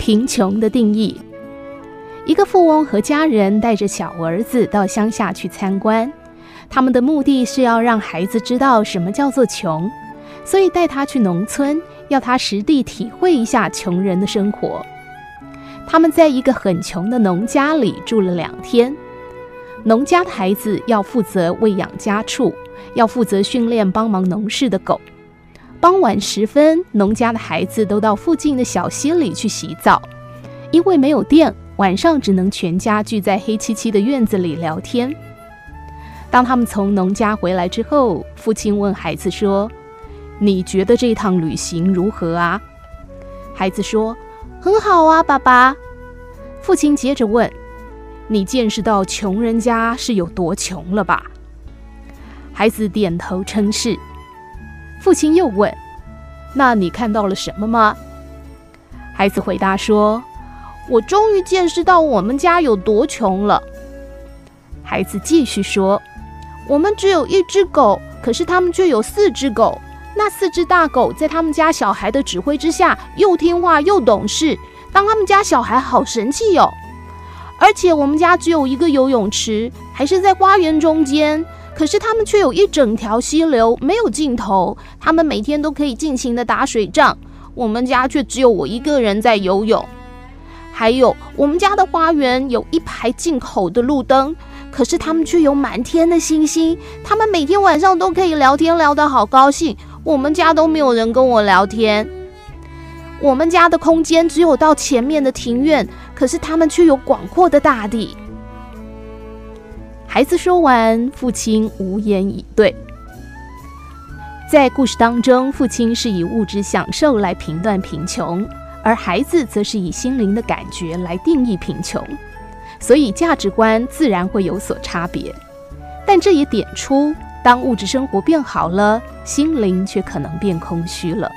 贫穷的定义。一个富翁和家人带着小儿子到乡下去参观，他们的目的是要让孩子知道什么叫做穷，所以带他去农村，要他实地体会一下穷人的生活。他们在一个很穷的农家里住了两天，农家的孩子要负责喂养家畜，要负责训练帮忙农事的狗。傍晚时分，农家的孩子都到附近的小溪里去洗澡，因为没有电，晚上只能全家聚在黑漆漆的院子里聊天。当他们从农家回来之后，父亲问孩子说：“你觉得这趟旅行如何啊？”孩子说。很好啊，爸爸。父亲接着问：“你见识到穷人家是有多穷了吧？”孩子点头称是。父亲又问：“那你看到了什么吗？”孩子回答说：“我终于见识到我们家有多穷了。”孩子继续说：“我们只有一只狗，可是他们却有四只狗。”那四只大狗在他们家小孩的指挥之下，又听话又懂事，当他们家小孩好神气哟。而且我们家只有一个游泳池，还是在花园中间，可是他们却有一整条溪流，没有尽头。他们每天都可以尽情的打水仗，我们家却只有我一个人在游泳。还有我们家的花园有一排进口的路灯。可是他们却有满天的星星，他们每天晚上都可以聊天，聊得好高兴。我们家都没有人跟我聊天。我们家的空间只有到前面的庭院，可是他们却有广阔的大地。孩子说完，父亲无言以对。在故事当中，父亲是以物质享受来评断贫穷，而孩子则是以心灵的感觉来定义贫穷。所以价值观自然会有所差别，但这也点出，当物质生活变好了，心灵却可能变空虚了。